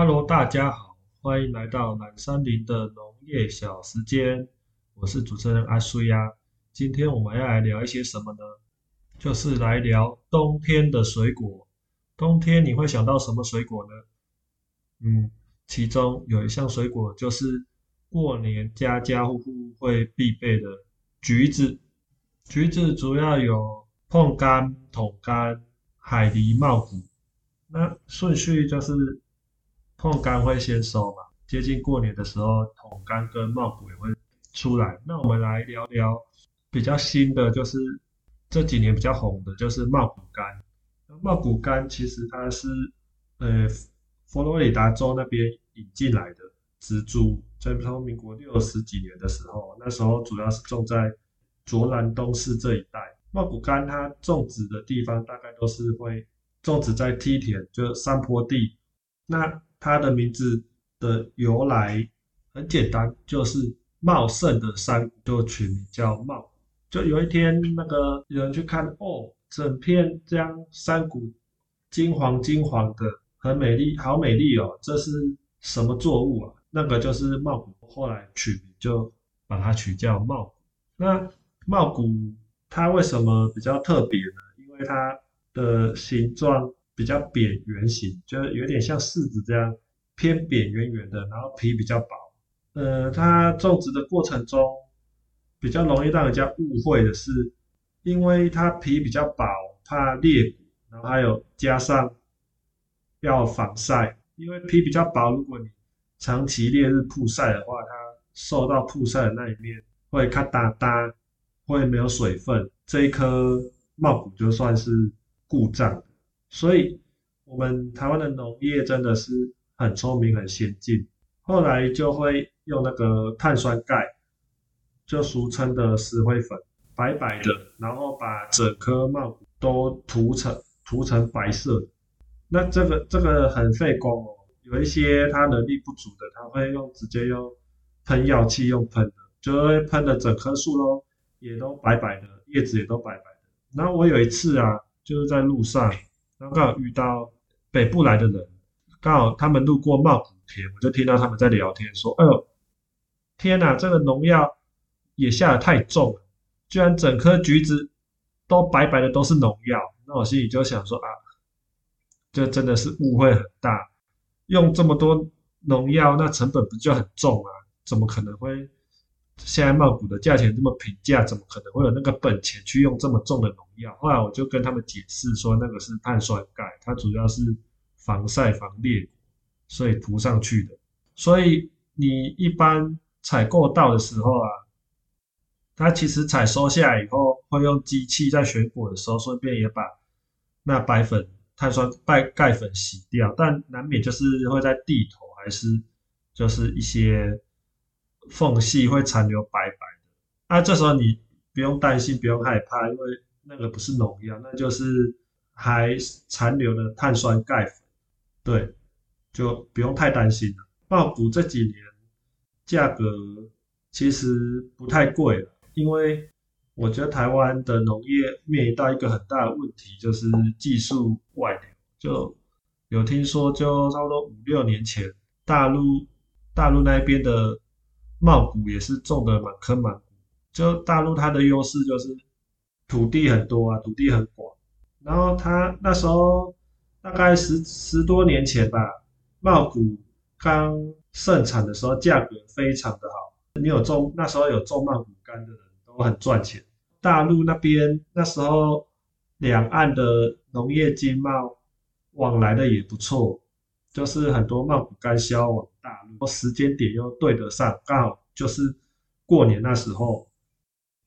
Hello，大家好，欢迎来到南山林的农业小时间，我是主持人阿苏呀。今天我们要来聊一些什么呢？就是来聊冬天的水果。冬天你会想到什么水果呢？嗯，其中有一项水果就是过年家家户户会必备的橘子。橘子主要有碰柑、桶柑、海梨、茂谷。那顺序就是碰柑会先收嘛，接近过年的时候，桶柑跟茂谷也会出来。那我们来聊聊比较新的，就是这几年比较红的，就是茂谷柑。茂谷柑其实它是呃佛罗里达州那边引进来的植株，在从民国六十几年的时候，那时候主要是种在卓兰东市这一带。茂谷柑它种植的地方大概都是会。种植在梯田，就是山坡地。那它的名字的由来很简单，就是茂盛的山谷就取名叫茂。就有一天，那个有人去看，哦，整片这样山谷金黄金黄的，很美丽，好美丽哦。这是什么作物啊？那个就是茂谷。后来取名就把它取叫茂谷。那茂谷它为什么比较特别呢？因为它的形状比较扁圆形，就是有点像柿子这样偏扁圆圆的，然后皮比较薄。呃，它种植的过程中比较容易让人家误会的是，因为它皮比较薄，怕裂骨，然后还有加上要防晒，因为皮比较薄，如果你长期烈日曝晒的话，它受到曝晒的那一面会咔哒哒，会没有水分，这一颗茂谷就算是。故障，所以我们台湾的农业真的是很聪明、很先进。后来就会用那个碳酸钙，就俗称的石灰粉，白白的，然后把整颗茂谷都涂成涂成白色。那这个这个很费工哦，有一些他能力不足的，他会用直接用喷药器用喷的，就会喷的整棵树都也都白白的，叶子也都白白的。然后我有一次啊。就是在路上，然后刚好遇到北部来的人，刚好他们路过茂谷田，我就听到他们在聊天，说：“哎呦，天哪，这个农药也下的太重了，居然整颗橘子都白白的，都是农药。”那我心里就想说：“啊，这真的是误会很大，用这么多农药，那成本不就很重啊？怎么可能会？”现在茂谷的价钱这么平价，怎么可能会有那个本钱去用这么重的农药？后来我就跟他们解释说，那个是碳酸钙，它主要是防晒防裂，所以涂上去的。所以你一般采购到的时候啊，它其实采收下来以后，会用机器在选果的时候，顺便也把那白粉、碳酸钙钙粉洗掉，但难免就是会在地头还是就是一些。缝隙会残留白白的，那这时候你不用担心，不用害怕，因为那个不是农药，那就是还残留的碳酸钙粉，对，就不用太担心了。茂谷这几年价格其实不太贵了，因为我觉得台湾的农业面临到一个很大的问题，就是技术外流。就有听说，就差不多五六年前，大陆大陆那边的。茂谷也是种的满坑满谷，就大陆它的优势就是土地很多啊，土地很广。然后它那时候大概十十多年前吧，茂谷刚盛产的时候，价格非常的好。你有种那时候有种茂谷柑的人都很赚钱。大陆那边那时候两岸的农业经贸往来的也不错。就是很多茂谷柑销往大陆，时间点又对得上，刚好就是过年那时候。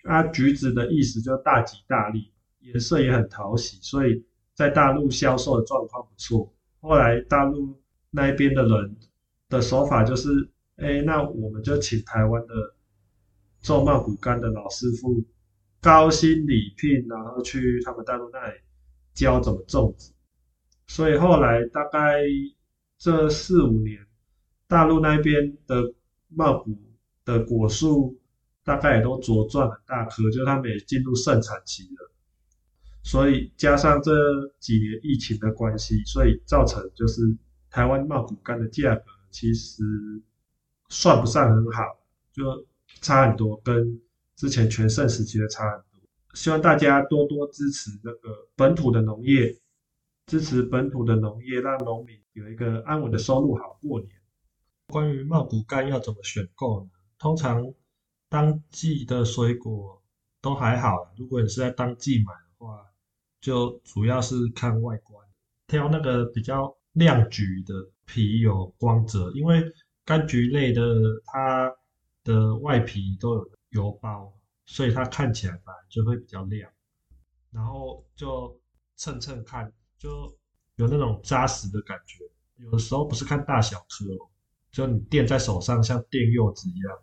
啊，橘子的意思就大吉大利，颜色也很讨喜，所以在大陆销售的状况不错。后来大陆那边的人的手法就是，哎，那我们就请台湾的种茂谷柑的老师傅高薪礼聘，然后去他们大陆那里教怎么种植。所以后来大概。这四五年，大陆那边的茂谷的果树大概也都茁壮很大棵，就他们也进入盛产期了。所以加上这几年疫情的关系，所以造成就是台湾茂谷柑的价格其实算不上很好，就差很多，跟之前全盛时期的差很多。希望大家多多支持那个本土的农业，支持本土的农业，让农民有一个安稳的收入，好过年。关于茂谷柑要怎么选购呢？通常当季的水果都还好，如果你是在当季买的话，就主要是看外观，挑那个比较亮橘的皮有光泽，因为柑橘类的它的外皮都有油包。所以它看起来本来就会比较亮，然后就蹭蹭看，就有那种扎实的感觉。有的时候不是看大小颗哦，就你垫在手上像垫柚子一样，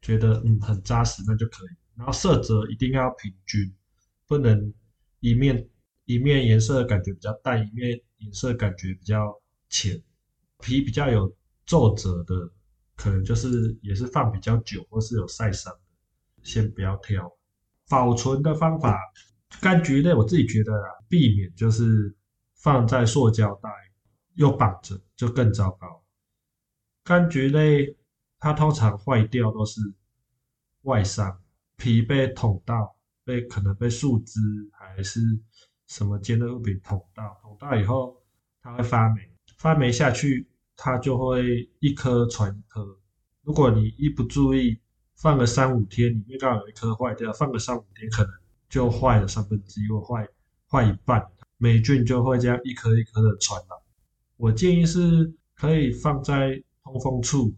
觉得嗯很扎实那就可以。然后色泽一定要平均，不能一面一面颜色感觉比较淡，一面颜色感觉比较浅。皮比较有皱褶的，可能就是也是放比较久或是有晒伤。先不要挑，保存的方法，柑橘类我自己觉得啊，避免就是放在塑胶袋又绑着，就更糟糕。柑橘类它通常坏掉都是外伤，皮被捅到，被可能被树枝还是什么尖的物品捅到，捅到以后它会发霉，发霉下去它就会一颗传一颗，如果你一不注意。放个三五天，里面刚好有一颗坏掉，放个三五天可能就坏了三分之一或坏坏一半，霉菌就会这样一颗一颗的传染。我建议是可以放在通风处，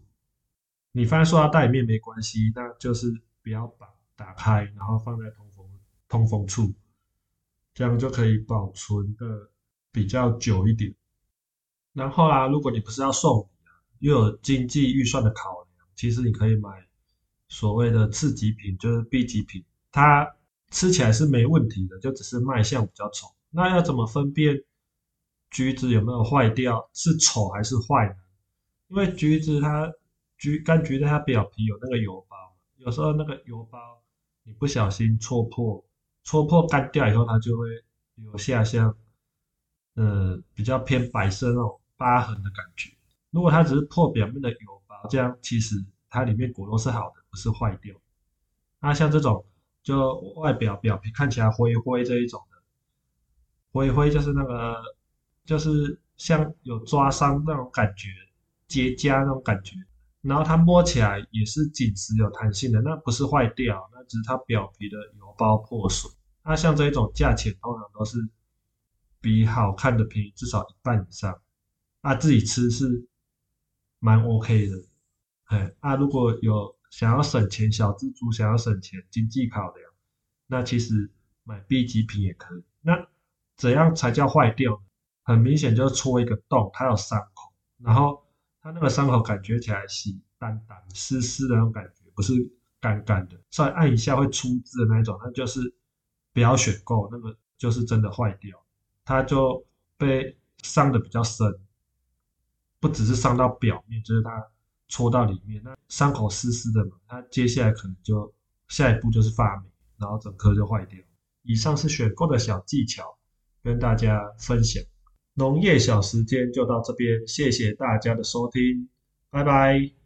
你放在塑料袋里面没关系，那就是不要把打开，然后放在通风通风处，这样就可以保存的比较久一点。然后啊，如果你不是要送礼啊，又有经济预算的考量，其实你可以买。所谓的次级品就是 B 级品，它吃起来是没问题的，就只是卖相比较丑。那要怎么分辨橘子有没有坏掉，是丑还是坏呢？因为橘子它橘柑橘的它表皮有那个油包，有时候那个油包你不小心戳破，戳破干掉以后，它就会留下像呃比较偏白色那种疤痕的感觉。如果它只是破表面的油包，这样其实它里面果肉是好的。不是坏掉，那像这种就外表表皮看起来灰灰这一种的，灰灰就是那个就是像有抓伤那种感觉，结痂那种感觉，然后它摸起来也是紧实有弹性的，那不是坏掉，那只是它表皮的油包破损。那像这一种价钱通常都是比好看的便宜至少一半以上，那自己吃是蛮 OK 的，哎，啊如果有。想要省钱，小资族想要省钱，经济考量，那其实买 B 级品也可以。那怎样才叫坏掉？很明显就是戳一个洞，它有伤口，然后它那个伤口感觉起来细淡淡、湿湿的那种感觉，不是干干的，稍微按一下会出汁的那种，那就是不要选购，那个就是真的坏掉，它就被伤的比较深，不只是伤到表面，就是它。戳到里面，那伤口湿湿的嘛，它接下来可能就下一步就是发霉，然后整颗就坏掉。以上是选购的小技巧，跟大家分享。农业小时间就到这边，谢谢大家的收听，拜拜。